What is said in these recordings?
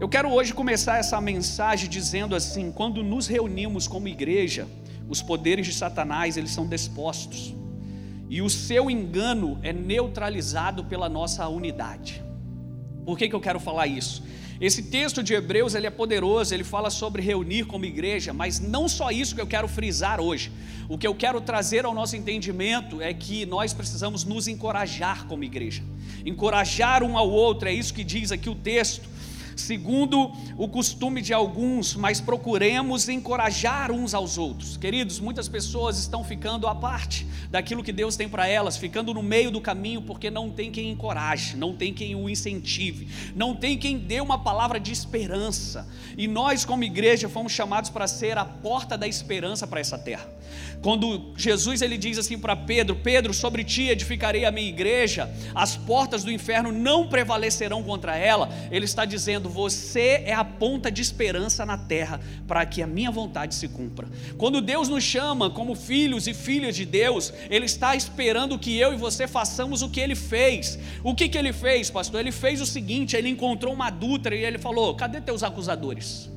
Eu quero hoje começar essa mensagem dizendo assim: quando nos reunimos como igreja, os poderes de Satanás eles são dispostos e o seu engano é neutralizado pela nossa unidade. Por que, que eu quero falar isso? Esse texto de Hebreus ele é poderoso, ele fala sobre reunir como igreja, mas não só isso que eu quero frisar hoje. O que eu quero trazer ao nosso entendimento é que nós precisamos nos encorajar como igreja. Encorajar um ao outro, é isso que diz aqui o texto segundo o costume de alguns, mas procuremos encorajar uns aos outros. Queridos, muitas pessoas estão ficando à parte daquilo que Deus tem para elas, ficando no meio do caminho porque não tem quem encoraje, não tem quem o incentive, não tem quem dê uma palavra de esperança. E nós, como igreja, fomos chamados para ser a porta da esperança para essa terra. Quando Jesus ele diz assim para Pedro: Pedro, sobre ti edificarei a minha igreja, as portas do inferno não prevalecerão contra ela. Ele está dizendo: você é a ponta de esperança na terra para que a minha vontade se cumpra. Quando Deus nos chama como filhos e filhas de Deus, Ele está esperando que eu e você façamos o que Ele fez. O que, que Ele fez, pastor? Ele fez o seguinte: Ele encontrou uma adúltera e Ele falou: Cadê teus acusadores?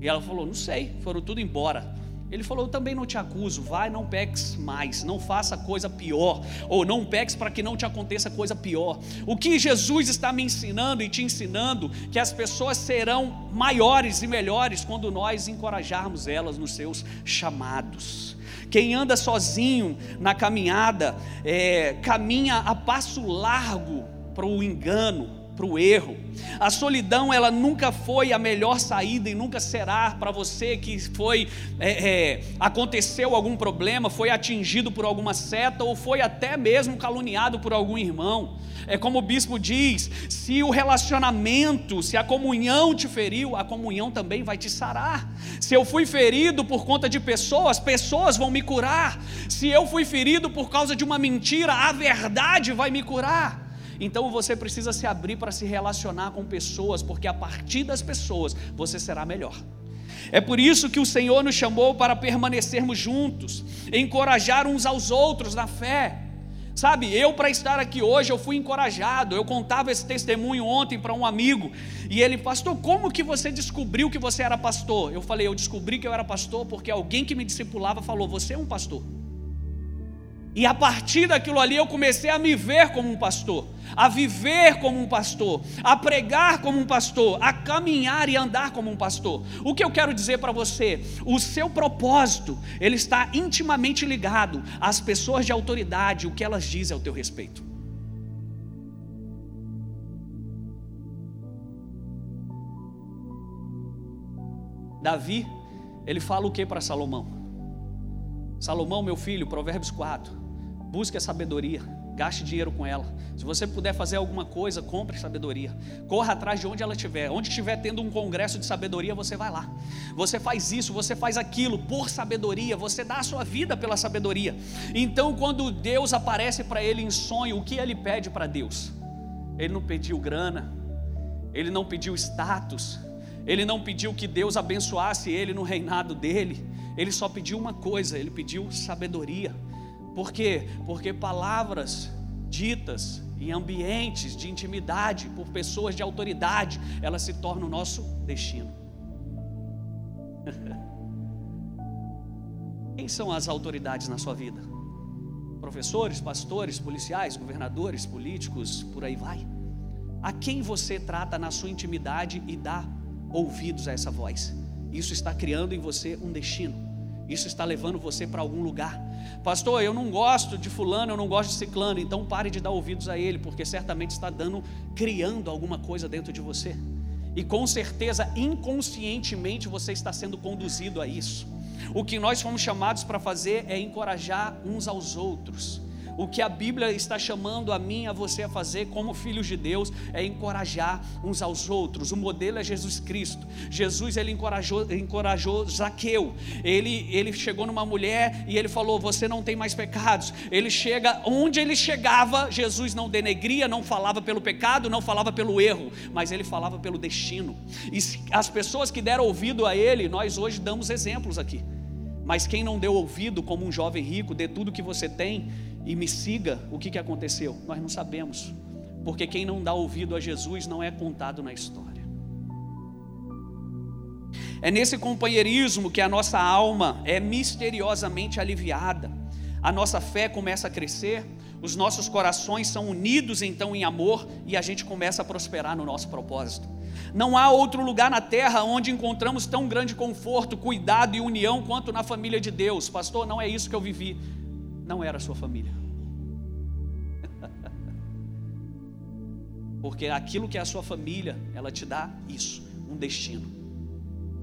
E ela falou: Não sei, foram tudo embora. Ele falou: Eu também não te acuso, vai, não peques mais, não faça coisa pior, ou não peques para que não te aconteça coisa pior. O que Jesus está me ensinando e te ensinando, que as pessoas serão maiores e melhores quando nós encorajarmos elas nos seus chamados. Quem anda sozinho na caminhada, é, caminha a passo largo para o engano, para o erro. A solidão ela nunca foi a melhor saída e nunca será para você que foi é, é, aconteceu algum problema, foi atingido por alguma seta ou foi até mesmo caluniado por algum irmão. É como o bispo diz: se o relacionamento, se a comunhão te feriu, a comunhão também vai te sarar. Se eu fui ferido por conta de pessoas, pessoas vão me curar. Se eu fui ferido por causa de uma mentira, a verdade vai me curar. Então você precisa se abrir para se relacionar com pessoas, porque a partir das pessoas você será melhor. É por isso que o Senhor nos chamou para permanecermos juntos, encorajar uns aos outros na fé. Sabe, eu para estar aqui hoje eu fui encorajado. Eu contava esse testemunho ontem para um amigo e ele, pastor, como que você descobriu que você era pastor? Eu falei, eu descobri que eu era pastor porque alguém que me discipulava falou: "Você é um pastor". E a partir daquilo ali eu comecei a me ver como um pastor, a viver como um pastor, a pregar como um pastor, a caminhar e andar como um pastor. O que eu quero dizer para você? O seu propósito, ele está intimamente ligado às pessoas de autoridade, o que elas dizem ao teu respeito. Davi, ele fala o que para Salomão? Salomão, meu filho, Provérbios 4. Busque a sabedoria, gaste dinheiro com ela. Se você puder fazer alguma coisa, compre sabedoria. Corra atrás de onde ela estiver. Onde estiver tendo um congresso de sabedoria, você vai lá. Você faz isso, você faz aquilo por sabedoria, você dá a sua vida pela sabedoria. Então, quando Deus aparece para ele em sonho, o que ele pede para Deus? Ele não pediu grana, ele não pediu status, ele não pediu que Deus abençoasse ele no reinado dele. Ele só pediu uma coisa, ele pediu sabedoria. Por quê? Porque palavras ditas em ambientes de intimidade por pessoas de autoridade, elas se tornam o nosso destino. Quem são as autoridades na sua vida? Professores, pastores, policiais, governadores, políticos, por aí vai. A quem você trata na sua intimidade e dá ouvidos a essa voz? Isso está criando em você um destino. Isso está levando você para algum lugar. Pastor, eu não gosto de fulano, eu não gosto de ciclano, então pare de dar ouvidos a ele, porque certamente está dando, criando alguma coisa dentro de você. E com certeza, inconscientemente, você está sendo conduzido a isso. O que nós fomos chamados para fazer é encorajar uns aos outros. O que a Bíblia está chamando a mim, a você a fazer como filhos de Deus é encorajar uns aos outros. O modelo é Jesus Cristo. Jesus ele encorajou, encorajou Zaqueu. Ele, ele chegou numa mulher e ele falou: Você não tem mais pecados. Ele chega onde ele chegava, Jesus não denegria, não falava pelo pecado, não falava pelo erro, mas ele falava pelo destino. E as pessoas que deram ouvido a ele, nós hoje damos exemplos aqui. Mas quem não deu ouvido, como um jovem rico, dê tudo que você tem, e me siga, o que, que aconteceu? Nós não sabemos, porque quem não dá ouvido a Jesus não é contado na história. É nesse companheirismo que a nossa alma é misteriosamente aliviada. A nossa fé começa a crescer, os nossos corações são unidos então em amor e a gente começa a prosperar no nosso propósito. Não há outro lugar na terra onde encontramos tão grande conforto, cuidado e união quanto na família de Deus. Pastor, não é isso que eu vivi. Não era a sua família. Porque aquilo que é a sua família, ela te dá isso, um destino.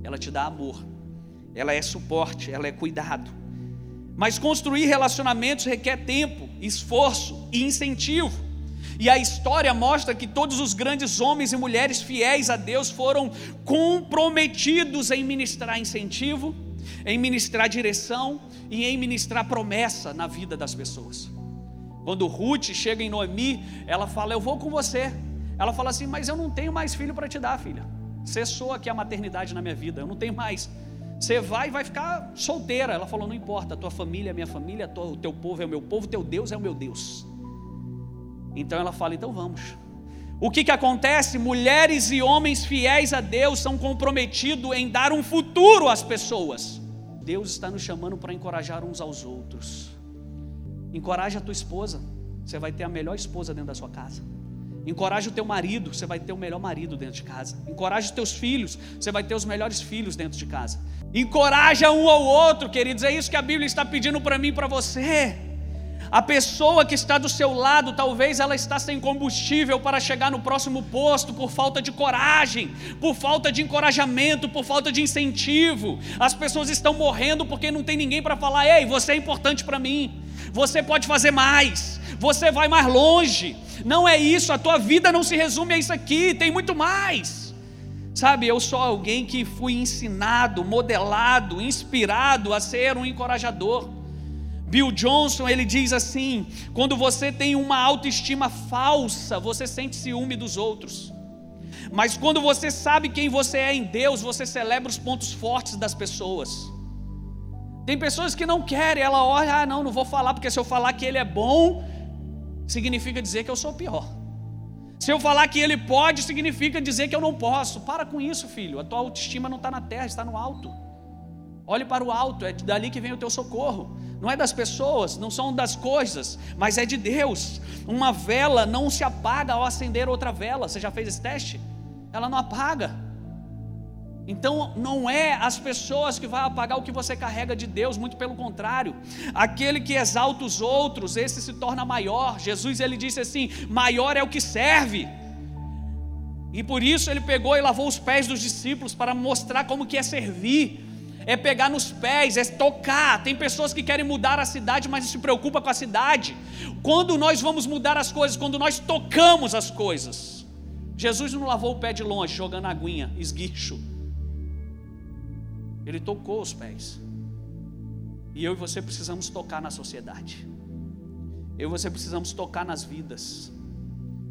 Ela te dá amor. Ela é suporte, ela é cuidado. Mas construir relacionamentos requer tempo, esforço e incentivo. E a história mostra que todos os grandes homens e mulheres fiéis a Deus foram comprometidos em ministrar incentivo, em ministrar direção e em ministrar promessa na vida das pessoas. Quando Ruth chega em Noemi, ela fala: Eu vou com você. Ela fala assim: Mas eu não tenho mais filho para te dar, filha. Cessou aqui a maternidade na minha vida, eu não tenho mais. Você vai e vai ficar solteira. Ela falou: Não importa, a tua família é minha família, o teu povo é o meu povo, teu Deus é o meu Deus. Então ela fala: Então vamos. O que, que acontece? Mulheres e homens fiéis a Deus são comprometidos em dar um futuro às pessoas. Deus está nos chamando para encorajar uns aos outros. Encoraje a tua esposa, você vai ter a melhor esposa dentro da sua casa. Encoraje o teu marido, você vai ter o melhor marido dentro de casa. Encoraje os teus filhos, você vai ter os melhores filhos dentro de casa. Encoraja um ao outro, queridos, é isso que a Bíblia está pedindo para mim e para você. A pessoa que está do seu lado, talvez ela está sem combustível para chegar no próximo posto por falta de coragem, por falta de encorajamento, por falta de incentivo. As pessoas estão morrendo porque não tem ninguém para falar: "Ei, você é importante para mim. Você pode fazer mais. Você vai mais longe." Não é isso, a tua vida não se resume a isso aqui, tem muito mais. Sabe, eu sou alguém que fui ensinado, modelado, inspirado a ser um encorajador. Bill Johnson, ele diz assim: quando você tem uma autoestima falsa, você sente ciúme dos outros. Mas quando você sabe quem você é em Deus, você celebra os pontos fortes das pessoas. Tem pessoas que não querem, ela olha, ah, não, não vou falar, porque se eu falar que ele é bom, significa dizer que eu sou pior. Se eu falar que ele pode, significa dizer que eu não posso. Para com isso, filho. A tua autoestima não está na terra, está no alto. Olhe para o alto, é dali que vem o teu socorro. Não é das pessoas, não são das coisas, mas é de Deus. Uma vela não se apaga ao acender outra vela. Você já fez esse teste? Ela não apaga. Então não é as pessoas que vai apagar o que você carrega de Deus, muito pelo contrário. Aquele que exalta os outros, esse se torna maior. Jesus ele disse assim: "Maior é o que serve". E por isso ele pegou e lavou os pés dos discípulos para mostrar como que é servir. É pegar nos pés, é tocar. Tem pessoas que querem mudar a cidade, mas se preocupa com a cidade. Quando nós vamos mudar as coisas, quando nós tocamos as coisas. Jesus não lavou o pé de longe, jogando aguinha, esguicho. Ele tocou os pés. E eu e você precisamos tocar na sociedade. Eu e você precisamos tocar nas vidas,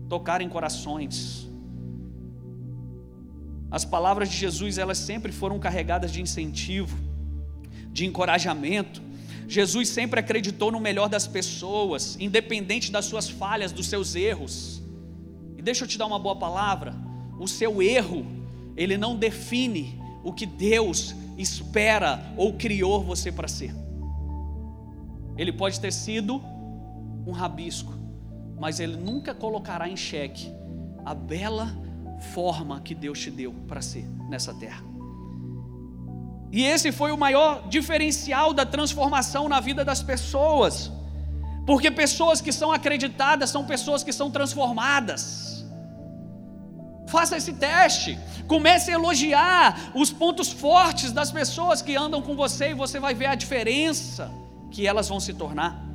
tocar em corações. As palavras de Jesus, elas sempre foram carregadas de incentivo, de encorajamento. Jesus sempre acreditou no melhor das pessoas, independente das suas falhas, dos seus erros. E deixa eu te dar uma boa palavra: o seu erro, ele não define o que Deus espera ou criou você para ser. Ele pode ter sido um rabisco, mas ele nunca colocará em xeque a bela forma que Deus te deu para ser nessa terra. E esse foi o maior diferencial da transformação na vida das pessoas, porque pessoas que são acreditadas são pessoas que são transformadas. Faça esse teste. Comece a elogiar os pontos fortes das pessoas que andam com você e você vai ver a diferença que elas vão se tornar.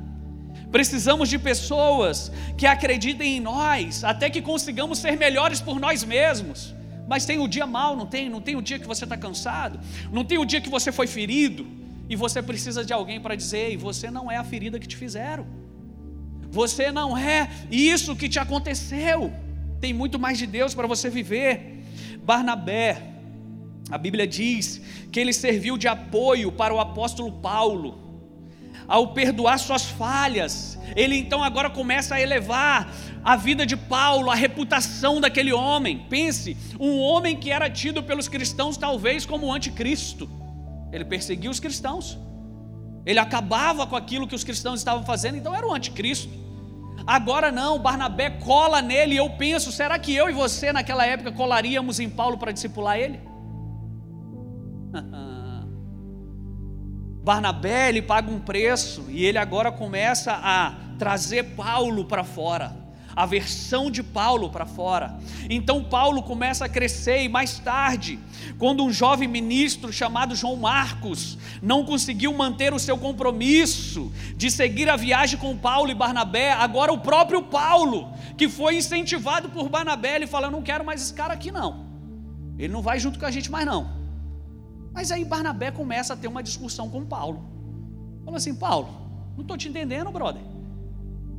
Precisamos de pessoas que acreditem em nós, até que consigamos ser melhores por nós mesmos. Mas tem o dia mal, não tem? Não tem o dia que você está cansado, não tem o dia que você foi ferido, e você precisa de alguém para dizer: você não é a ferida que te fizeram, você não é isso que te aconteceu. Tem muito mais de Deus para você viver. Barnabé, a Bíblia diz que ele serviu de apoio para o apóstolo Paulo. Ao perdoar suas falhas, ele então agora começa a elevar a vida de Paulo, a reputação daquele homem. Pense, um homem que era tido pelos cristãos talvez como anticristo. Ele perseguia os cristãos. Ele acabava com aquilo que os cristãos estavam fazendo, então era o anticristo. Agora não, Barnabé cola nele e eu penso, será que eu e você naquela época colaríamos em Paulo para discipular ele? Barnabé ele paga um preço e ele agora começa a trazer Paulo para fora, a versão de Paulo para fora. Então Paulo começa a crescer e mais tarde, quando um jovem ministro chamado João Marcos não conseguiu manter o seu compromisso de seguir a viagem com Paulo e Barnabé, agora o próprio Paulo, que foi incentivado por Barnabé, ele fala: "Eu não quero mais esse cara aqui não. Ele não vai junto com a gente mais não." Mas aí Barnabé começa a ter uma discussão com Paulo. Falou assim: Paulo, não estou te entendendo, brother.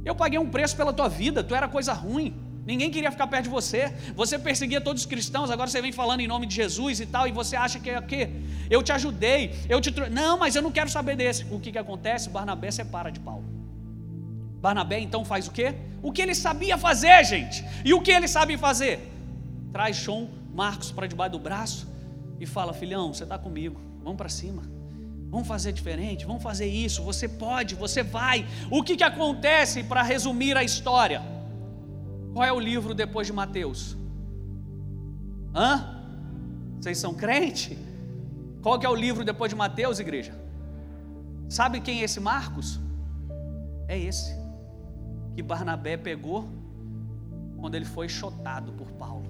Eu paguei um preço pela tua vida, tu era coisa ruim. Ninguém queria ficar perto de você. Você perseguia todos os cristãos, agora você vem falando em nome de Jesus e tal, e você acha que é o quê? Eu te ajudei, eu te. Não, mas eu não quero saber desse. O que, que acontece? Barnabé separa de Paulo. Barnabé então faz o quê? O que ele sabia fazer, gente. E o que ele sabe fazer? Traz João Marcos para debaixo do braço e fala: Filhão, você está comigo, vamos para cima. Vamos fazer diferente, vamos fazer isso. Você pode, você vai. O que, que acontece para resumir a história? Qual é o livro depois de Mateus? Hã? Vocês são crente? Qual que é o livro depois de Mateus, igreja? Sabe quem é esse Marcos? É esse que Barnabé pegou quando ele foi chotado por Paulo.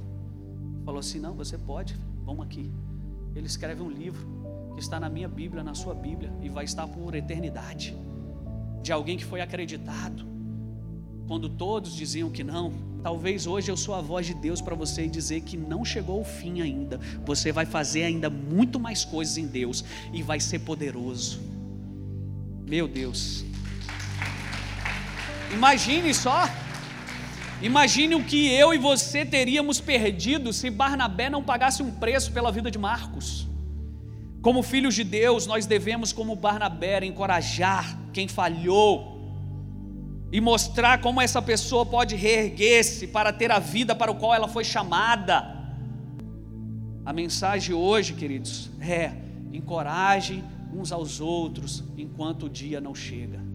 Falou assim: Não, você pode, vamos aqui. Ele escreve um livro que está na minha Bíblia, na sua Bíblia, e vai estar por eternidade. De alguém que foi acreditado, quando todos diziam que não. Talvez hoje eu sou a voz de Deus para você dizer que não chegou o fim ainda. Você vai fazer ainda muito mais coisas em Deus e vai ser poderoso. Meu Deus. Imagine só. Imagine o que eu e você teríamos perdido se Barnabé não pagasse um preço pela vida de Marcos. Como filhos de Deus, nós devemos, como Barnabé, encorajar quem falhou e mostrar como essa pessoa pode reerguer-se para ter a vida para o qual ela foi chamada. A mensagem hoje, queridos, é: encorajem uns aos outros enquanto o dia não chega.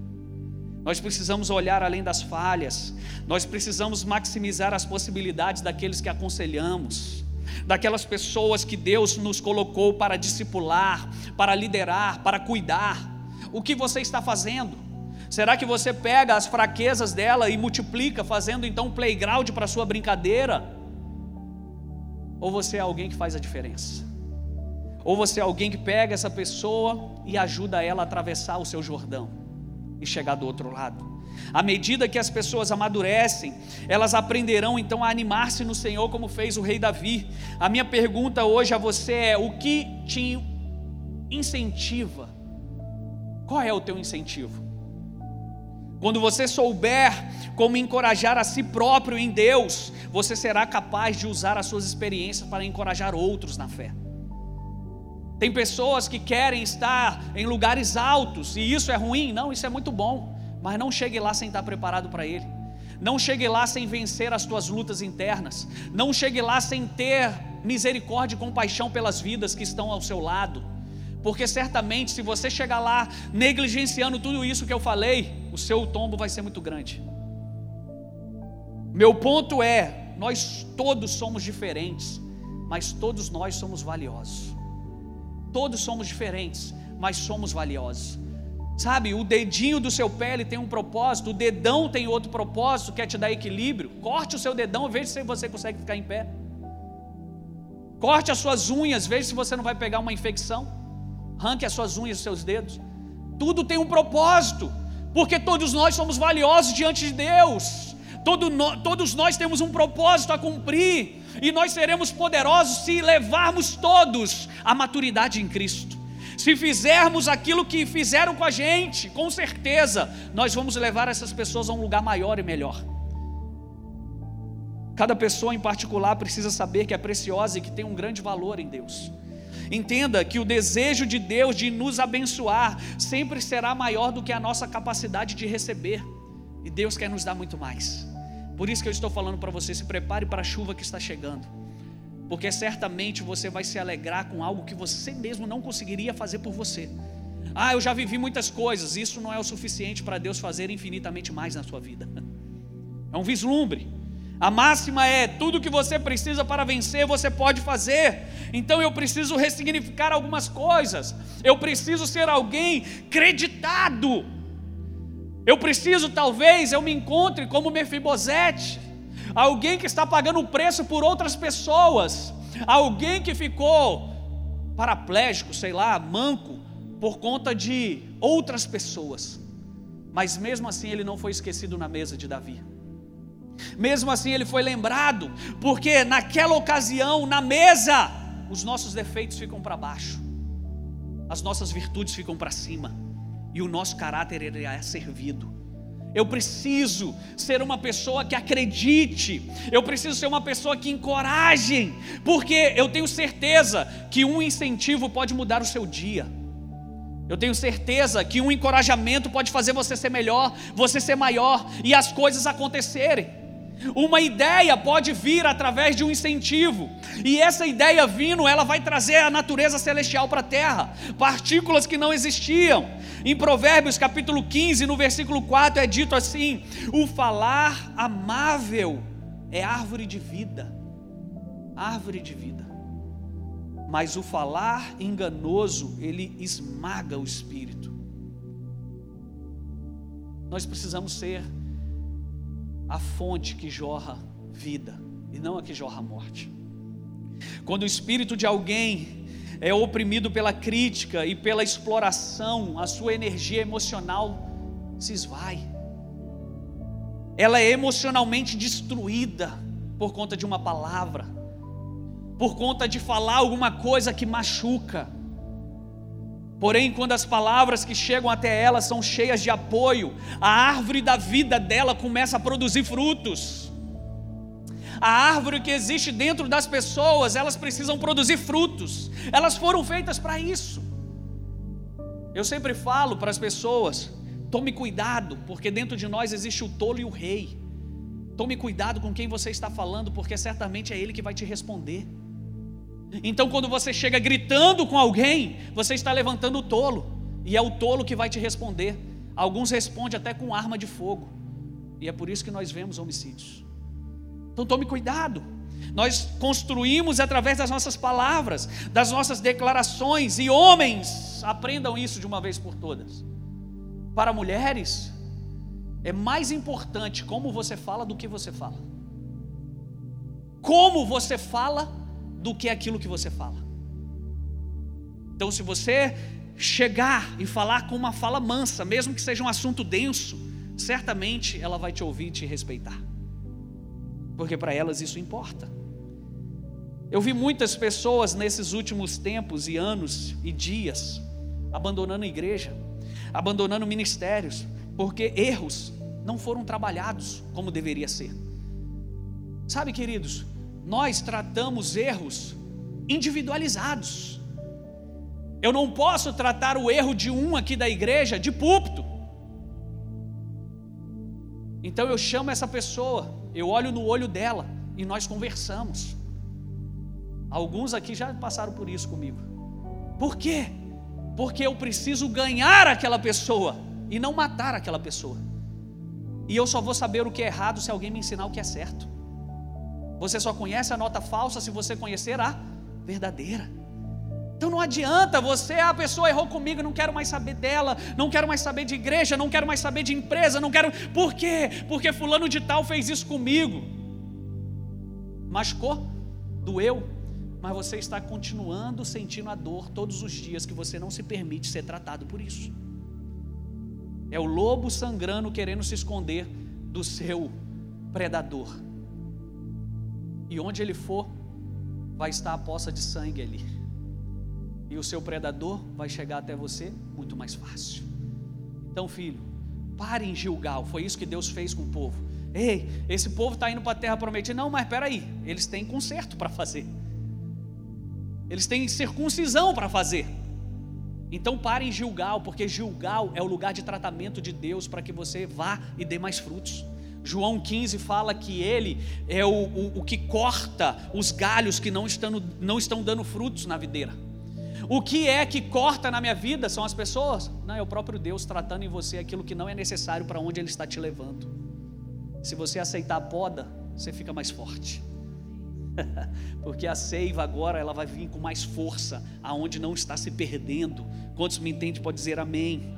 Nós precisamos olhar além das falhas, nós precisamos maximizar as possibilidades daqueles que aconselhamos, daquelas pessoas que Deus nos colocou para discipular, para liderar, para cuidar. O que você está fazendo? Será que você pega as fraquezas dela e multiplica, fazendo então um playground para sua brincadeira? Ou você é alguém que faz a diferença? Ou você é alguém que pega essa pessoa e ajuda ela a atravessar o seu Jordão? E chegar do outro lado. À medida que as pessoas amadurecem, elas aprenderão então a animar-se no Senhor, como fez o rei Davi. A minha pergunta hoje a você é: o que te incentiva? Qual é o teu incentivo? Quando você souber como encorajar a si próprio em Deus, você será capaz de usar as suas experiências para encorajar outros na fé. Tem pessoas que querem estar em lugares altos, e isso é ruim? Não, isso é muito bom, mas não chegue lá sem estar preparado para ele. Não chegue lá sem vencer as tuas lutas internas. Não chegue lá sem ter misericórdia e compaixão pelas vidas que estão ao seu lado. Porque certamente, se você chegar lá negligenciando tudo isso que eu falei, o seu tombo vai ser muito grande. Meu ponto é: nós todos somos diferentes, mas todos nós somos valiosos. Todos somos diferentes, mas somos valiosos. Sabe, o dedinho do seu pé ele tem um propósito, o dedão tem outro propósito, quer te dar equilíbrio. Corte o seu dedão, veja se você consegue ficar em pé. Corte as suas unhas, veja se você não vai pegar uma infecção. Arranque as suas unhas, os seus dedos. Tudo tem um propósito, porque todos nós somos valiosos diante de Deus. Todo no, todos nós temos um propósito a cumprir e nós seremos poderosos se levarmos todos à maturidade em Cristo. Se fizermos aquilo que fizeram com a gente, com certeza nós vamos levar essas pessoas a um lugar maior e melhor. Cada pessoa em particular precisa saber que é preciosa e que tem um grande valor em Deus. Entenda que o desejo de Deus de nos abençoar sempre será maior do que a nossa capacidade de receber. E Deus quer nos dar muito mais. Por isso que eu estou falando para você: se prepare para a chuva que está chegando. Porque certamente você vai se alegrar com algo que você mesmo não conseguiria fazer por você. Ah, eu já vivi muitas coisas. Isso não é o suficiente para Deus fazer infinitamente mais na sua vida. É um vislumbre. A máxima é: tudo que você precisa para vencer, você pode fazer. Então eu preciso ressignificar algumas coisas. Eu preciso ser alguém creditado. Eu preciso, talvez, eu me encontre como Mefibosete, alguém que está pagando o preço por outras pessoas, alguém que ficou paraplégico, sei lá, manco, por conta de outras pessoas. Mas mesmo assim ele não foi esquecido na mesa de Davi. Mesmo assim ele foi lembrado, porque naquela ocasião, na mesa, os nossos defeitos ficam para baixo, as nossas virtudes ficam para cima e o nosso caráter ele é servido. Eu preciso ser uma pessoa que acredite, eu preciso ser uma pessoa que encoraje, porque eu tenho certeza que um incentivo pode mudar o seu dia. Eu tenho certeza que um encorajamento pode fazer você ser melhor, você ser maior e as coisas acontecerem. Uma ideia pode vir através de um incentivo, e essa ideia vindo, ela vai trazer a natureza celestial para a terra, partículas que não existiam. Em Provérbios capítulo 15, no versículo 4, é dito assim: O falar amável é árvore de vida, árvore de vida, mas o falar enganoso, ele esmaga o espírito. Nós precisamos ser a fonte que jorra vida e não a que jorra morte. Quando o espírito de alguém é oprimido pela crítica e pela exploração, a sua energia emocional se esvai. Ela é emocionalmente destruída por conta de uma palavra, por conta de falar alguma coisa que machuca. Porém, quando as palavras que chegam até ela são cheias de apoio, a árvore da vida dela começa a produzir frutos. A árvore que existe dentro das pessoas, elas precisam produzir frutos. Elas foram feitas para isso. Eu sempre falo para as pessoas: tome cuidado, porque dentro de nós existe o tolo e o rei. Tome cuidado com quem você está falando, porque certamente é ele que vai te responder. Então, quando você chega gritando com alguém, você está levantando o tolo, e é o tolo que vai te responder. Alguns respondem até com arma de fogo, e é por isso que nós vemos homicídios. Então, tome cuidado. Nós construímos através das nossas palavras, das nossas declarações, e homens, aprendam isso de uma vez por todas. Para mulheres, é mais importante como você fala do que você fala. Como você fala do que aquilo que você fala. Então, se você chegar e falar com uma fala mansa, mesmo que seja um assunto denso, certamente ela vai te ouvir e te respeitar, porque para elas isso importa. Eu vi muitas pessoas nesses últimos tempos e anos e dias abandonando a igreja, abandonando ministérios, porque erros não foram trabalhados como deveria ser. Sabe, queridos, nós tratamos erros individualizados. Eu não posso tratar o erro de um aqui da igreja de púlpito. Então eu chamo essa pessoa, eu olho no olho dela e nós conversamos. Alguns aqui já passaram por isso comigo. Por quê? Porque eu preciso ganhar aquela pessoa e não matar aquela pessoa. E eu só vou saber o que é errado se alguém me ensinar o que é certo. Você só conhece a nota falsa se você conhecer a verdadeira. Então não adianta você, ah, a pessoa errou comigo, não quero mais saber dela, não quero mais saber de igreja, não quero mais saber de empresa, não quero. Por quê? Porque fulano de tal fez isso comigo. Machucou? Doeu? Mas você está continuando sentindo a dor todos os dias que você não se permite ser tratado por isso. É o lobo sangrando querendo se esconder do seu predador. E onde ele for, vai estar a poça de sangue ali. E o seu predador vai chegar até você muito mais fácil. Então, filho, pare em Gilgal. Foi isso que Deus fez com o povo. Ei, esse povo está indo para a terra prometida. Não, mas espera aí, eles têm conserto para fazer. Eles têm circuncisão para fazer. Então pare em Gilgal, porque Gilgal é o lugar de tratamento de Deus para que você vá e dê mais frutos. João 15 fala que ele é o, o, o que corta os galhos que não estão, não estão dando frutos na videira. O que é que corta na minha vida são as pessoas? Não, é o próprio Deus tratando em você aquilo que não é necessário para onde Ele está te levando. Se você aceitar a poda, você fica mais forte. Porque a seiva agora ela vai vir com mais força, aonde não está se perdendo. Quantos me entendem pode dizer amém.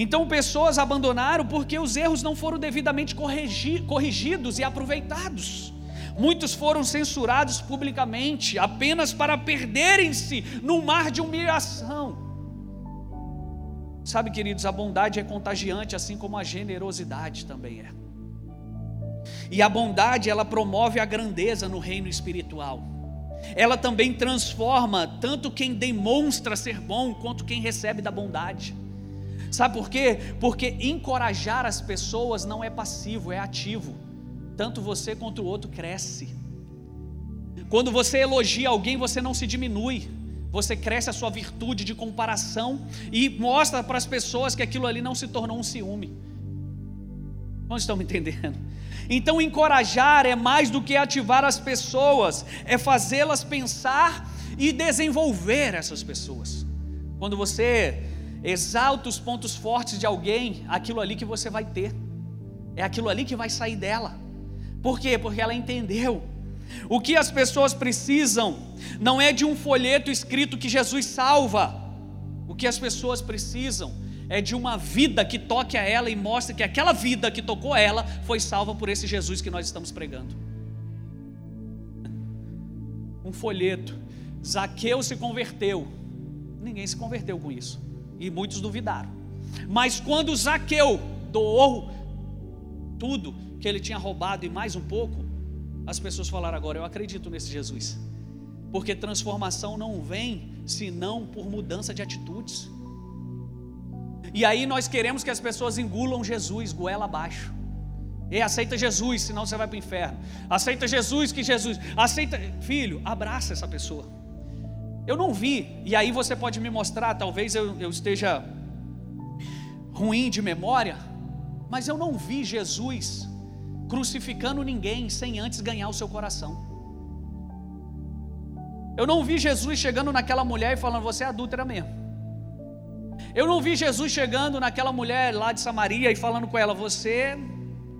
Então pessoas abandonaram porque os erros não foram devidamente corrigi corrigidos e aproveitados. Muitos foram censurados publicamente apenas para perderem-se no mar de humilhação. Sabe, queridos, a bondade é contagiante, assim como a generosidade também é. E a bondade, ela promove a grandeza no reino espiritual. Ela também transforma tanto quem demonstra ser bom quanto quem recebe da bondade. Sabe por quê? Porque encorajar as pessoas não é passivo, é ativo. Tanto você quanto o outro cresce. Quando você elogia alguém, você não se diminui. Você cresce a sua virtude de comparação e mostra para as pessoas que aquilo ali não se tornou um ciúme. Não estão me entendendo? Então, encorajar é mais do que ativar as pessoas, é fazê-las pensar e desenvolver essas pessoas. Quando você exalta os pontos fortes de alguém, aquilo ali que você vai ter, é aquilo ali que vai sair dela. Por quê? Porque ela entendeu. O que as pessoas precisam não é de um folheto escrito que Jesus salva. O que as pessoas precisam é de uma vida que toque a ela e mostre que aquela vida que tocou ela foi salva por esse Jesus que nós estamos pregando. Um folheto. Zaqueu se converteu. Ninguém se converteu com isso. E muitos duvidaram. Mas quando Zaqueu doou tudo que ele tinha roubado e mais um pouco, as pessoas falaram agora, eu acredito nesse Jesus. Porque transformação não vem senão por mudança de atitudes. E aí nós queremos que as pessoas engulam Jesus, goela abaixo. E aceita Jesus, senão você vai para o inferno. Aceita Jesus, que Jesus. Aceita, filho, abraça essa pessoa. Eu não vi, e aí você pode me mostrar, talvez eu, eu esteja ruim de memória, mas eu não vi Jesus crucificando ninguém sem antes ganhar o seu coração. Eu não vi Jesus chegando naquela mulher e falando: Você é adúltera mesmo. Eu não vi Jesus chegando naquela mulher lá de Samaria e falando com ela: Você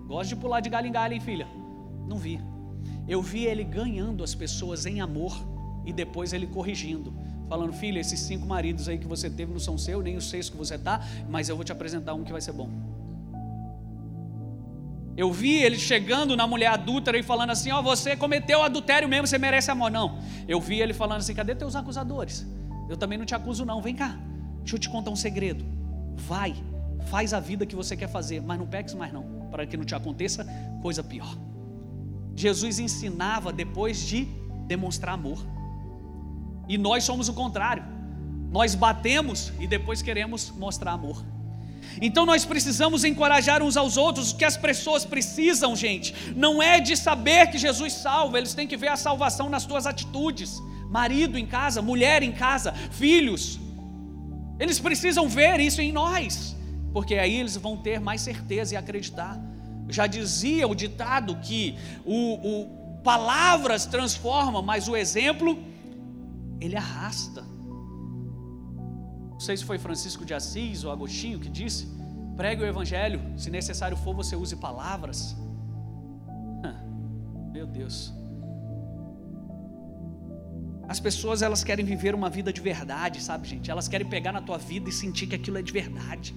gosta de pular de galho em galho, hein, filha? Não vi. Eu vi ele ganhando as pessoas em amor e depois ele corrigindo, falando: Filha, esses cinco maridos aí que você teve não são seus, nem os seis que você está, mas eu vou te apresentar um que vai ser bom. Eu vi ele chegando na mulher adúltera e falando assim: Ó, oh, você cometeu adultério mesmo, você merece amor. Não. Eu vi ele falando assim: Cadê teus acusadores? Eu também não te acuso, não. Vem cá. Deixa eu te contar um segredo. Vai, faz a vida que você quer fazer, mas não peques mais não, para que não te aconteça coisa pior. Jesus ensinava depois de demonstrar amor. E nós somos o contrário. Nós batemos e depois queremos mostrar amor. Então nós precisamos encorajar uns aos outros. O que as pessoas precisam, gente, não é de saber que Jesus salva, eles têm que ver a salvação nas tuas atitudes. Marido em casa, mulher em casa, filhos, eles precisam ver isso em nós, porque aí eles vão ter mais certeza e acreditar. Já dizia o ditado que o, o palavras transformam, mas o exemplo ele arrasta. Não sei se foi Francisco de Assis ou Agostinho que disse: pregue o evangelho, se necessário for, você use palavras. Meu Deus. As pessoas elas querem viver uma vida de verdade, sabe, gente? Elas querem pegar na tua vida e sentir que aquilo é de verdade.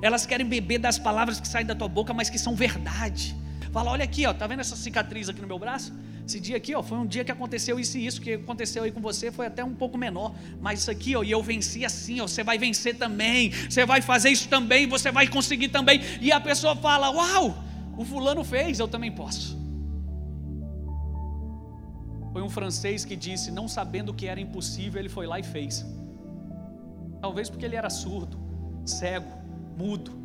Elas querem beber das palavras que saem da tua boca, mas que são verdade. Fala, olha aqui, ó, tá vendo essa cicatriz aqui no meu braço? Esse dia aqui, ó, foi um dia que aconteceu isso e isso, que aconteceu aí com você foi até um pouco menor, mas isso aqui, ó, e eu venci assim, ó, você vai vencer também, você vai fazer isso também, você vai conseguir também. E a pessoa fala: "Uau, o fulano fez, eu também posso". Foi um francês que disse, não sabendo que era impossível, ele foi lá e fez. Talvez porque ele era surdo, cego, mudo.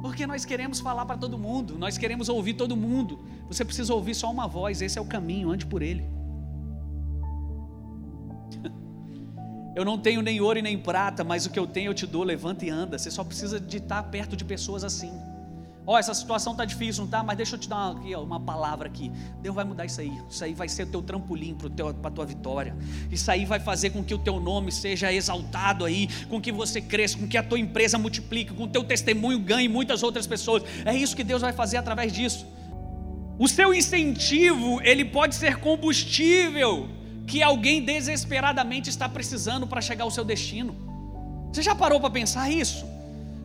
Porque nós queremos falar para todo mundo, nós queremos ouvir todo mundo. Você precisa ouvir só uma voz, esse é o caminho, ande por ele. Eu não tenho nem ouro e nem prata, mas o que eu tenho eu te dou, levanta e anda. Você só precisa de estar perto de pessoas assim. Ó, oh, essa situação tá difícil, não tá? Mas deixa eu te dar uma, aqui, uma palavra aqui. Deus vai mudar isso aí. Isso aí vai ser o teu trampolim para a tua vitória. Isso aí vai fazer com que o teu nome seja exaltado aí, com que você cresça, com que a tua empresa multiplique, com que o teu testemunho ganhe muitas outras pessoas. É isso que Deus vai fazer através disso. O seu incentivo, ele pode ser combustível que alguém desesperadamente está precisando para chegar ao seu destino. Você já parou para pensar isso?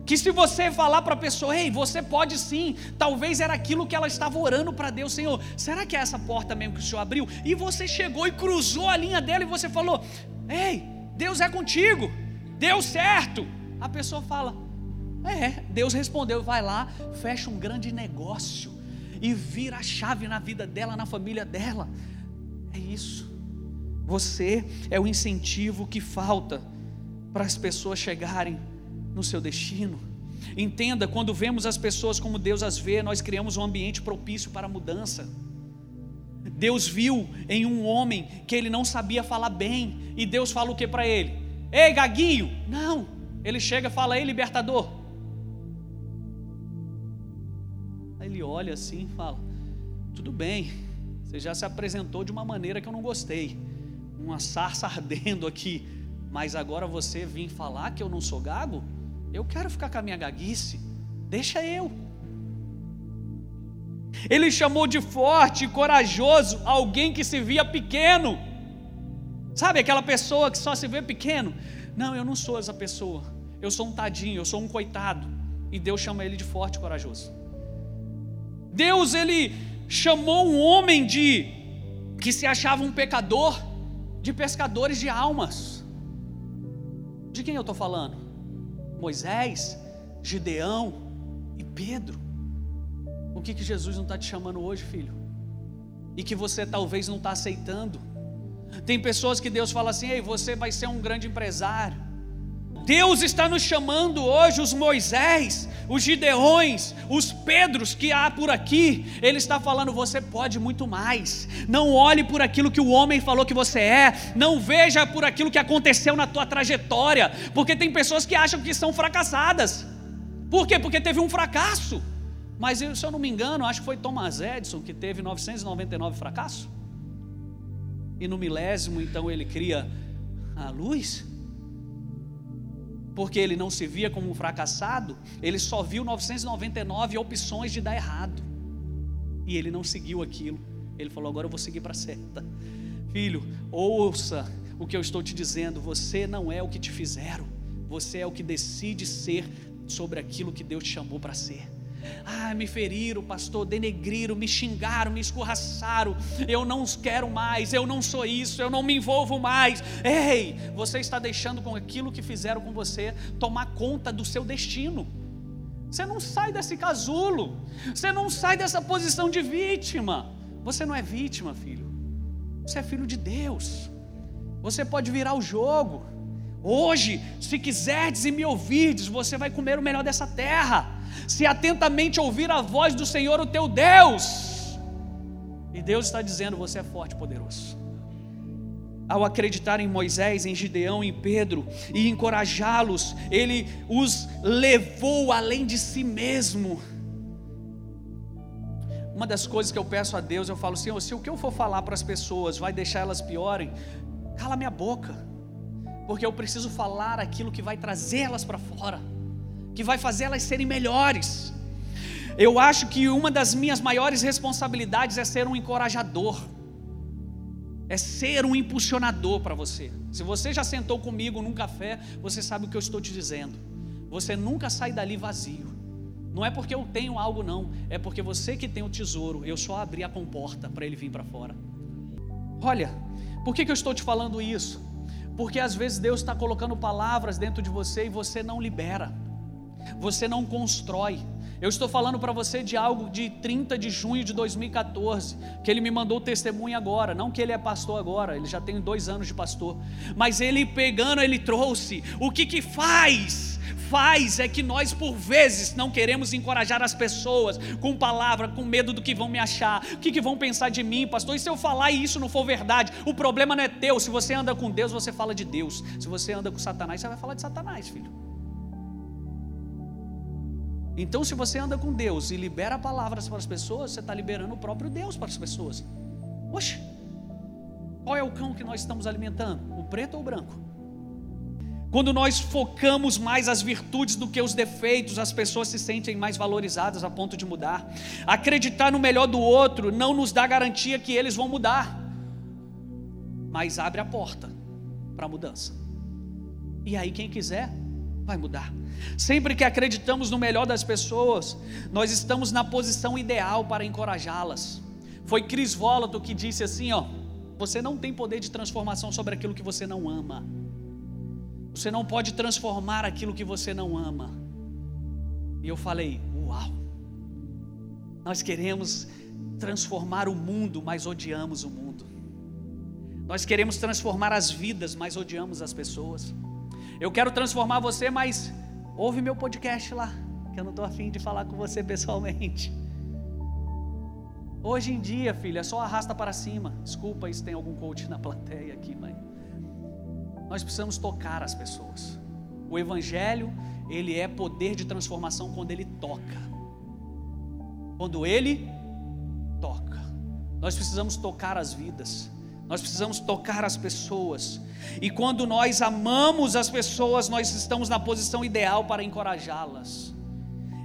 Que se você falar para a pessoa, ei, você pode sim, talvez era aquilo que ela estava orando para Deus, Senhor, será que é essa porta mesmo que o Senhor abriu? E você chegou e cruzou a linha dela e você falou, ei, Deus é contigo, deu certo. A pessoa fala, é, Deus respondeu, vai lá, fecha um grande negócio e vira a chave na vida dela, na família dela. É isso. Você é o incentivo que falta para as pessoas chegarem no seu destino. Entenda, quando vemos as pessoas como Deus as vê, nós criamos um ambiente propício para a mudança. Deus viu em um homem que ele não sabia falar bem, e Deus fala o que para ele? Ei, gaguinho! Não, ele chega e fala: Ei, libertador. Aí ele olha assim e fala: Tudo bem, você já se apresentou de uma maneira que eu não gostei uma sarça ardendo aqui, mas agora você vir falar que eu não sou gago? Eu quero ficar com a minha gaguice, deixa eu. Ele chamou de forte corajoso alguém que se via pequeno. Sabe aquela pessoa que só se vê pequeno? Não, eu não sou essa pessoa. Eu sou um tadinho, eu sou um coitado. E Deus chama ele de forte e corajoso. Deus ele chamou um homem de que se achava um pecador de pescadores de almas. De quem eu estou falando? Moisés, Gideão e Pedro. O que, que Jesus não está te chamando hoje, filho? E que você talvez não está aceitando. Tem pessoas que Deus fala assim: ei, você vai ser um grande empresário. Deus está nos chamando hoje, os Moisés, os Gideões, os Pedros que há por aqui, Ele está falando: você pode muito mais. Não olhe por aquilo que o homem falou que você é, não veja por aquilo que aconteceu na tua trajetória, porque tem pessoas que acham que são fracassadas. Por quê? Porque teve um fracasso. Mas se eu não me engano, acho que foi Thomas Edison que teve 999 fracassos. E no milésimo, então, ele cria a luz porque ele não se via como um fracassado, ele só viu 999 opções de dar errado. E ele não seguiu aquilo. Ele falou: agora eu vou seguir para a seta. Filho, ouça o que eu estou te dizendo. Você não é o que te fizeram, você é o que decide ser sobre aquilo que Deus te chamou para ser. Ah, me feriram, pastor, denegriram, me xingaram, me escorraçaram. Eu não quero mais, eu não sou isso, eu não me envolvo mais. Ei, você está deixando com aquilo que fizeram com você tomar conta do seu destino. Você não sai desse casulo, você não sai dessa posição de vítima. Você não é vítima, filho. Você é filho de Deus. Você pode virar o jogo. Hoje, se quiserdes e me ouvirdes, você vai comer o melhor dessa terra se atentamente ouvir a voz do Senhor, o teu Deus. E Deus está dizendo: você é forte e poderoso. Ao acreditar em Moisés, em Gideão, em Pedro e encorajá-los, ele os levou além de si mesmo. Uma das coisas que eu peço a Deus, eu falo, Senhor, se o que eu for falar para as pessoas vai deixar elas piorem, cala minha boca, porque eu preciso falar aquilo que vai trazê-las para fora que vai fazer elas serem melhores. Eu acho que uma das minhas maiores responsabilidades é ser um encorajador, é ser um impulsionador para você. Se você já sentou comigo num café, você sabe o que eu estou te dizendo. Você nunca sai dali vazio. Não é porque eu tenho algo, não. É porque você que tem o tesouro, eu só abri a comporta para ele vir para fora. Olha, por que, que eu estou te falando isso? Porque às vezes Deus está colocando palavras dentro de você e você não libera você não constrói. Eu estou falando para você de algo de 30 de junho de 2014, que ele me mandou testemunho agora. Não que ele é pastor agora, ele já tem dois anos de pastor. Mas ele pegando, ele trouxe. O que que faz faz é que nós, por vezes, não queremos encorajar as pessoas com palavra, com medo do que vão me achar, o que, que vão pensar de mim, pastor. E se eu falar e isso não for verdade, o problema não é teu. Se você anda com Deus, você fala de Deus. Se você anda com Satanás, você vai falar de Satanás, filho. Então, se você anda com Deus e libera palavras para as pessoas, você está liberando o próprio Deus para as pessoas. Oxe, qual é o cão que nós estamos alimentando? O preto ou o branco? Quando nós focamos mais as virtudes do que os defeitos, as pessoas se sentem mais valorizadas a ponto de mudar. Acreditar no melhor do outro não nos dá garantia que eles vão mudar, mas abre a porta para a mudança. E aí, quem quiser, vai mudar. Sempre que acreditamos no melhor das pessoas, nós estamos na posição ideal para encorajá-las. Foi Cris Volato que disse assim: ó, você não tem poder de transformação sobre aquilo que você não ama. Você não pode transformar aquilo que você não ama. E eu falei: Uau! Nós queremos transformar o mundo, mas odiamos o mundo. Nós queremos transformar as vidas, mas odiamos as pessoas. Eu quero transformar você, mas ouve meu podcast lá, que eu não estou afim de falar com você pessoalmente. Hoje em dia, filha, é só arrasta para cima. Desculpa se tem algum coach na plateia aqui, mãe. Nós precisamos tocar as pessoas. O evangelho, ele é poder de transformação quando ele toca. Quando ele toca. Nós precisamos tocar as vidas. Nós precisamos tocar as pessoas. E quando nós amamos as pessoas, nós estamos na posição ideal para encorajá-las.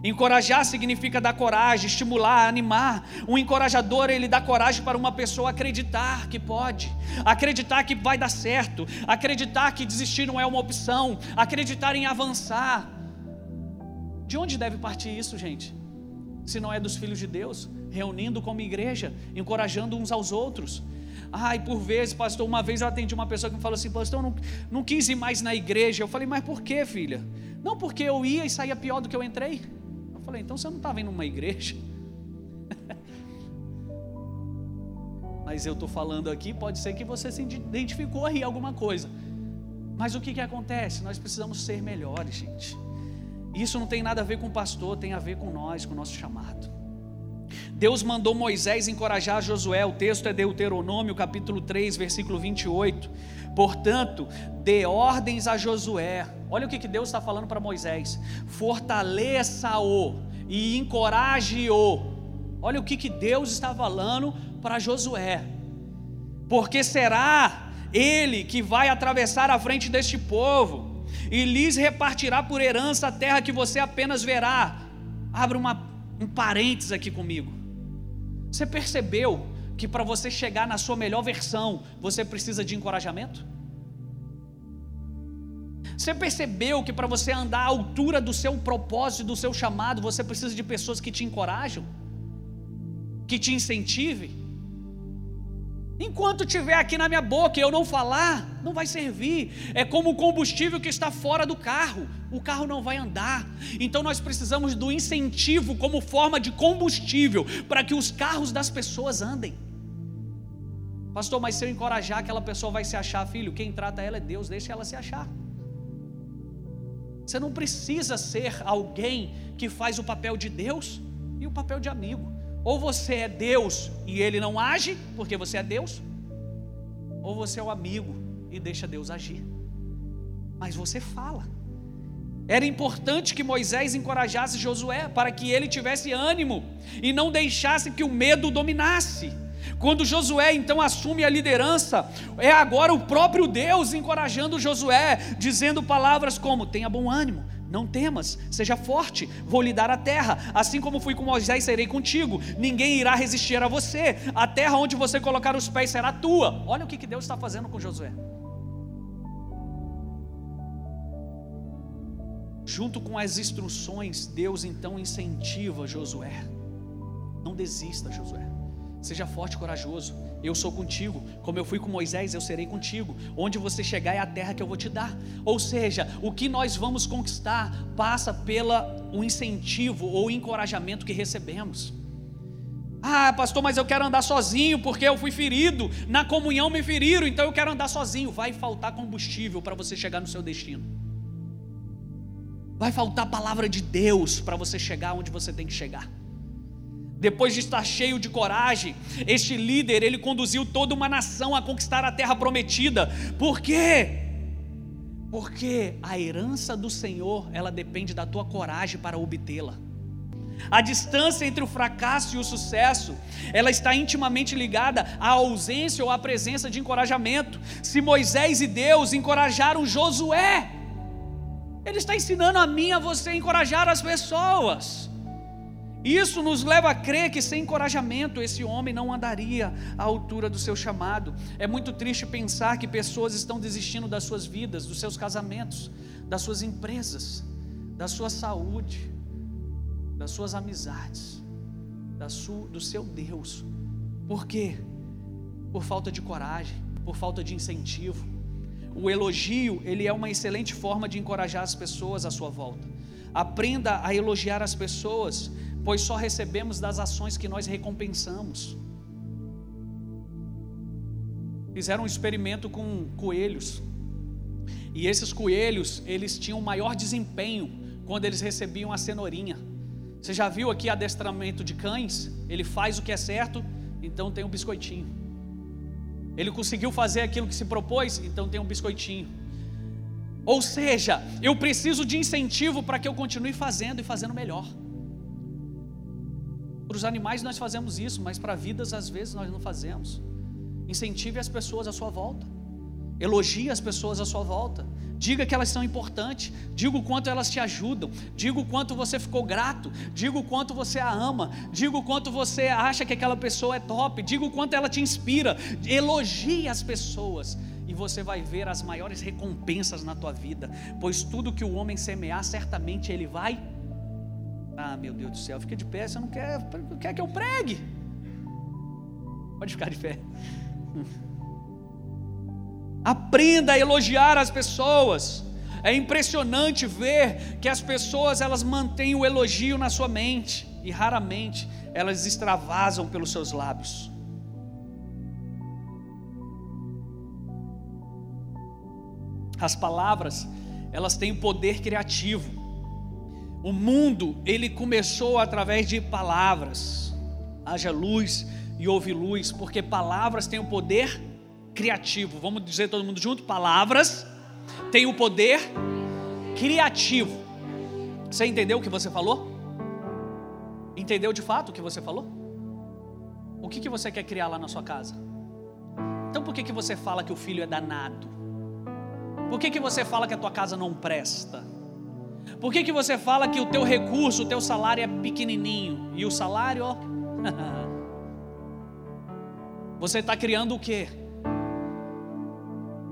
Encorajar significa dar coragem, estimular, animar. Um encorajador, ele dá coragem para uma pessoa acreditar que pode, acreditar que vai dar certo, acreditar que desistir não é uma opção, acreditar em avançar. De onde deve partir isso, gente? Se não é dos filhos de Deus, reunindo como igreja, encorajando uns aos outros. Ai, por vezes, pastor, uma vez eu atendi uma pessoa que me falou assim, pastor, eu não, não quis ir mais na igreja. Eu falei, mas por que, filha? Não, porque eu ia e saía pior do que eu entrei. Falei, então você não estava indo numa igreja? Mas eu estou falando aqui, pode ser que você se identificou aí alguma coisa. Mas o que, que acontece? Nós precisamos ser melhores, gente. Isso não tem nada a ver com o pastor, tem a ver com nós, com o nosso chamado. Deus mandou Moisés encorajar Josué, o texto é Deuteronômio, capítulo 3, versículo 28. Portanto, dê ordens a Josué. Olha o que Deus está falando para Moisés: fortaleça-o e encoraje-o. Olha o que Deus está falando para Josué, porque será ele que vai atravessar a frente deste povo e lhes repartirá por herança a terra que você apenas verá. Abra uma, um parênteses aqui comigo. Você percebeu que para você chegar na sua melhor versão, você precisa de encorajamento? Você percebeu que para você andar à altura do seu propósito, do seu chamado, você precisa de pessoas que te encorajam, que te incentivem? Enquanto estiver aqui na minha boca e eu não falar, não vai servir. É como o combustível que está fora do carro. O carro não vai andar. Então nós precisamos do incentivo como forma de combustível para que os carros das pessoas andem. Pastor, mas se eu encorajar, aquela pessoa vai se achar, filho. Quem trata ela é Deus, deixa ela se achar. Você não precisa ser alguém que faz o papel de Deus e o papel de amigo. Ou você é Deus e ele não age, porque você é Deus, ou você é o amigo e deixa Deus agir. Mas você fala. Era importante que Moisés encorajasse Josué para que ele tivesse ânimo e não deixasse que o medo dominasse. Quando Josué então assume a liderança, é agora o próprio Deus encorajando Josué, dizendo palavras como: tenha bom ânimo, não temas, seja forte, vou lhe dar a terra, assim como fui com Moisés, serei contigo, ninguém irá resistir a você, a terra onde você colocar os pés será tua. Olha o que Deus está fazendo com Josué. Junto com as instruções, Deus então incentiva Josué. Não desista, Josué. Seja forte e corajoso. Eu sou contigo. Como eu fui com Moisés, eu serei contigo. Onde você chegar é a terra que eu vou te dar. Ou seja, o que nós vamos conquistar passa pela o incentivo ou encorajamento que recebemos. Ah, pastor, mas eu quero andar sozinho porque eu fui ferido. Na comunhão me feriram, então eu quero andar sozinho. Vai faltar combustível para você chegar no seu destino. Vai faltar palavra de Deus para você chegar onde você tem que chegar. Depois de estar cheio de coragem, este líder, ele conduziu toda uma nação a conquistar a terra prometida. Por quê? Porque a herança do Senhor, ela depende da tua coragem para obtê-la. A distância entre o fracasso e o sucesso, ela está intimamente ligada à ausência ou à presença de encorajamento. Se Moisés e Deus encorajaram Josué, ele está ensinando a mim a você encorajar as pessoas. Isso nos leva a crer que sem encorajamento esse homem não andaria à altura do seu chamado. É muito triste pensar que pessoas estão desistindo das suas vidas, dos seus casamentos, das suas empresas, da sua saúde, das suas amizades, da sua, do seu Deus. Por quê? Por falta de coragem, por falta de incentivo. O elogio, ele é uma excelente forma de encorajar as pessoas à sua volta. Aprenda a elogiar as pessoas, pois só recebemos das ações que nós recompensamos. Fizeram um experimento com coelhos. E esses coelhos, eles tinham maior desempenho quando eles recebiam a cenourinha. Você já viu aqui adestramento de cães? Ele faz o que é certo, então tem um biscoitinho. Ele conseguiu fazer aquilo que se propôs, então tem um biscoitinho. Ou seja, eu preciso de incentivo para que eu continue fazendo e fazendo melhor. Para os animais nós fazemos isso, mas para vidas às vezes nós não fazemos. Incentive as pessoas à sua volta. Elogie as pessoas à sua volta. Diga que elas são importantes. Diga o quanto elas te ajudam. Diga o quanto você ficou grato. Diga o quanto você a ama. Diga o quanto você acha que aquela pessoa é top. Diga o quanto ela te inspira. Elogie as pessoas. E você vai ver as maiores recompensas na tua vida. Pois tudo que o homem semear, certamente ele vai. Ah, meu Deus do céu, fica de pé. Você não quer, quer que eu pregue? Pode ficar de pé. Aprenda a elogiar as pessoas. É impressionante ver que as pessoas elas mantêm o elogio na sua mente e raramente elas extravasam pelos seus lábios. As palavras, elas têm poder criativo. O mundo, ele começou através de palavras. Haja luz e houve luz, porque palavras têm o poder criativo. Vamos dizer todo mundo junto? Palavras têm o poder criativo. Você entendeu o que você falou? Entendeu de fato o que você falou? O que, que você quer criar lá na sua casa? Então por que, que você fala que o filho é danado? Por que, que você fala que a tua casa não presta? Por que, que você fala que o teu recurso, o teu salário é pequenininho? E o salário, ó. você está criando o quê?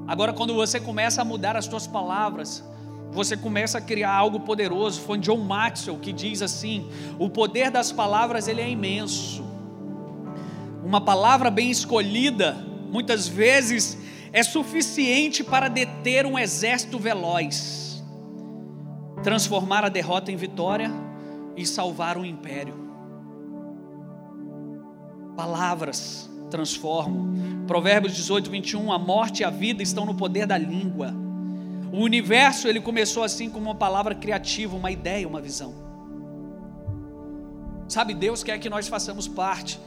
Agora, quando você começa a mudar as suas palavras, você começa a criar algo poderoso. Foi John Maxwell que diz assim: o poder das palavras ele é imenso. Uma palavra bem escolhida, muitas vezes, é suficiente para deter um exército veloz, transformar a derrota em vitória e salvar um império. Palavras transformam. Provérbios 18, 21, a morte e a vida estão no poder da língua. O universo ele começou assim com uma palavra criativa, uma ideia, uma visão. Sabe, Deus quer que nós façamos parte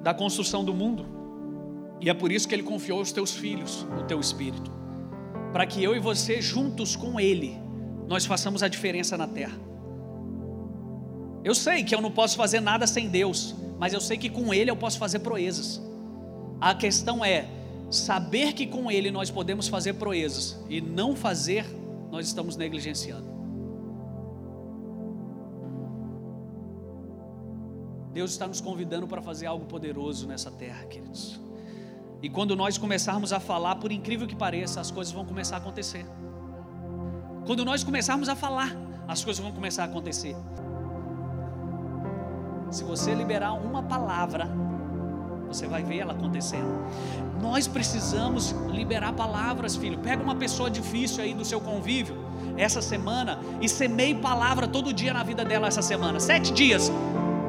da construção do mundo. E é por isso que ele confiou os teus filhos no teu espírito, para que eu e você juntos com ele nós façamos a diferença na terra. Eu sei que eu não posso fazer nada sem Deus, mas eu sei que com ele eu posso fazer proezas. A questão é saber que com Ele nós podemos fazer proezas e não fazer, nós estamos negligenciando. Deus está nos convidando para fazer algo poderoso nessa terra, queridos. E quando nós começarmos a falar, por incrível que pareça, as coisas vão começar a acontecer. Quando nós começarmos a falar, as coisas vão começar a acontecer. Se você liberar uma palavra, você vai ver ela acontecendo. Nós precisamos liberar palavras, filho. Pega uma pessoa difícil aí do seu convívio essa semana e semeie palavra todo dia na vida dela essa semana. Sete dias.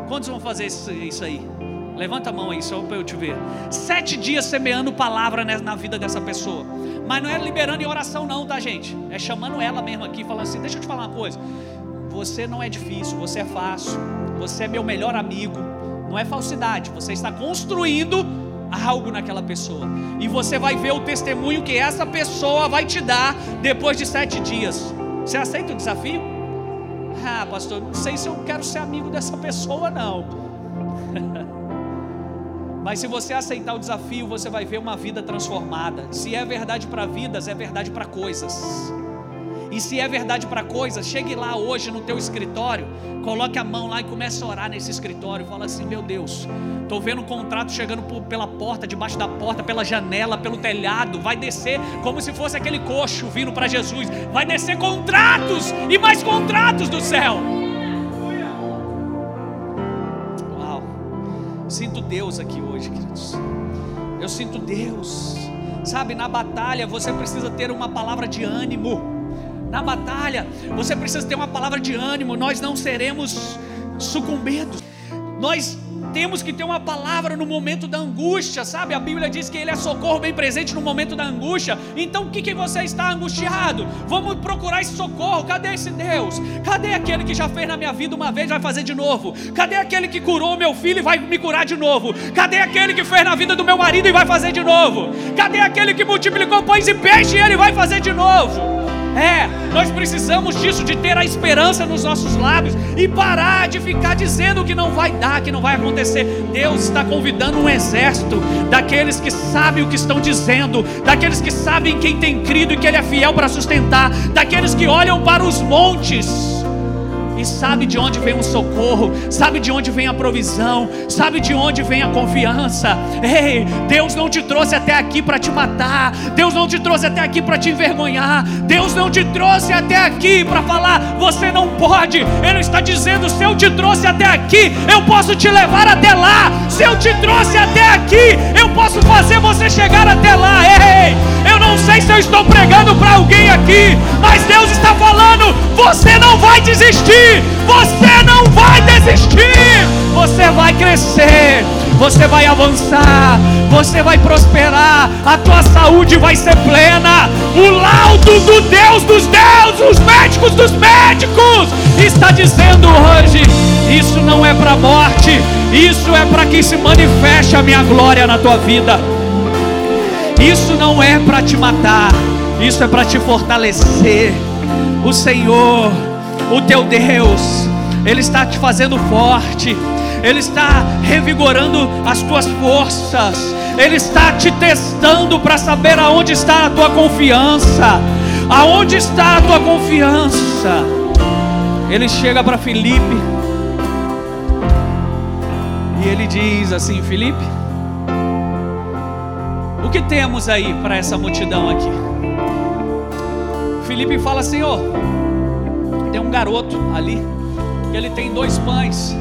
Quantos vão fazer isso, aí? Levanta a mão aí, só para eu te ver. Sete dias semeando palavra na vida dessa pessoa. Mas não é liberando em oração, não, tá, gente? É chamando ela mesmo aqui, falando assim: deixa eu te falar uma coisa. Você não é difícil, você é fácil. Você é meu melhor amigo. Não é falsidade. Você está construindo algo naquela pessoa. E você vai ver o testemunho que essa pessoa vai te dar depois de sete dias. Você aceita o desafio? Ah, pastor, não sei se eu quero ser amigo dessa pessoa, não. Mas se você aceitar o desafio, você vai ver uma vida transformada. Se é verdade para vidas, é verdade para coisas. E se é verdade para coisas, chegue lá hoje no teu escritório, coloque a mão lá e comece a orar nesse escritório. Fala assim: Meu Deus, estou vendo um contrato chegando por, pela porta, debaixo da porta, pela janela, pelo telhado. Vai descer como se fosse aquele coxo vindo para Jesus. Vai descer contratos e mais contratos do céu. Sinto Deus aqui hoje, queridos. Eu sinto Deus. Sabe, na batalha você precisa ter uma palavra de ânimo na batalha, você precisa ter uma palavra de ânimo. Nós não seremos sucumbidos. Nós temos que ter uma palavra no momento da angústia, sabe? A Bíblia diz que Ele é socorro bem presente no momento da angústia. Então, o que, que você está angustiado? Vamos procurar esse socorro. Cadê esse Deus? Cadê aquele que já fez na minha vida uma vez vai fazer de novo? Cadê aquele que curou meu filho e vai me curar de novo? Cadê aquele que fez na vida do meu marido e vai fazer de novo? Cadê aquele que multiplicou pães e peixe e ele vai fazer de novo? É, nós precisamos disso, de ter a esperança nos nossos lábios e parar de ficar dizendo que não vai dar, que não vai acontecer. Deus está convidando um exército daqueles que sabem o que estão dizendo, daqueles que sabem quem tem crido e que Ele é fiel para sustentar, daqueles que olham para os montes e sabe de onde vem o socorro, sabe de onde vem a provisão, sabe de onde vem a confiança. Ei, Deus não te trouxe até aqui para te matar, Deus não te trouxe até aqui para te envergonhar, Deus não te trouxe até aqui para falar, você não pode. Ele está dizendo: se eu te trouxe até aqui, eu posso te levar até lá. Se eu te trouxe até aqui, eu posso fazer você chegar até lá. Ei, eu não sei se eu estou pregando para alguém aqui, mas Deus está falando: desistir. Você não vai desistir, você vai crescer, você vai avançar, você vai prosperar, a tua saúde vai ser plena. O laudo do Deus dos deuses, os médicos dos médicos, está dizendo hoje: isso não é para morte, isso é para que se manifeste a minha glória na tua vida. Isso não é para te matar, isso é para te fortalecer. O Senhor o teu Deus, Ele está te fazendo forte, Ele está revigorando as tuas forças, Ele está te testando para saber aonde está a tua confiança, aonde está a tua confiança. Ele chega para Felipe e ele diz assim: Felipe, o que temos aí para essa multidão aqui? Felipe fala: Senhor, tem um garoto ali, que ele tem dois pães,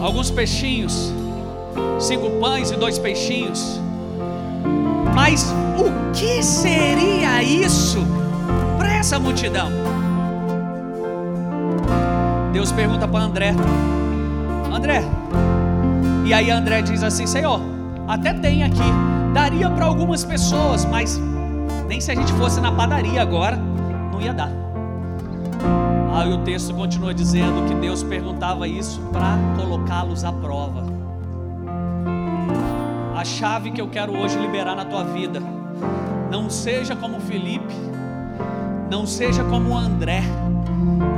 alguns peixinhos, cinco pães e dois peixinhos. Mas o que seria isso para essa multidão? Deus pergunta para André: André, e aí André diz assim: Senhor, até tem aqui, daria para algumas pessoas, mas nem se a gente fosse na padaria agora, não ia dar. Aí o texto continua dizendo que Deus perguntava isso para colocá-los à prova. A chave que eu quero hoje liberar na tua vida, não seja como Felipe, não seja como André,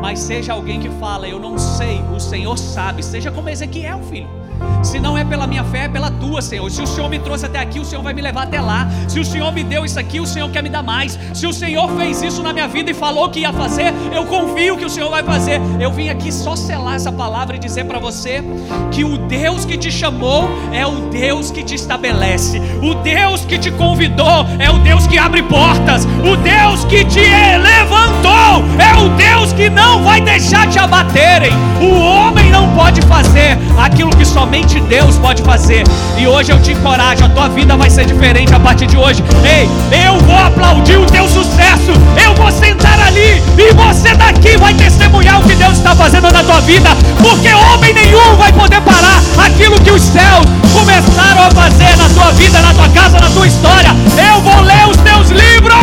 mas seja alguém que fala: Eu não sei, o Senhor sabe. Seja como Ezequiel, filho. Se não é pela minha fé, é pela tua, Senhor. Se o Senhor me trouxe até aqui, o Senhor vai me levar até lá. Se o Senhor me deu isso aqui, o Senhor quer me dar mais. Se o Senhor fez isso na minha vida e falou que ia fazer, eu confio que o Senhor vai fazer. Eu vim aqui só selar essa palavra e dizer para você que o Deus que te chamou é o Deus que te estabelece. O Deus que te convidou é o Deus que abre portas. O Deus que te levantou é o Deus que não vai deixar te abaterem. O homem não pode fazer, aquilo que somente Deus pode fazer. E hoje eu te encorajo, a tua vida vai ser diferente a partir de hoje. Ei, eu vou aplaudir o teu sucesso, eu vou sentar ali e você daqui vai testemunhar o que Deus está fazendo na tua vida, porque homem nenhum vai poder parar aquilo que os céus começaram a fazer na tua vida, na tua casa, na tua história. Eu vou ler os teus livros,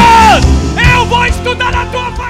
eu vou estudar a tua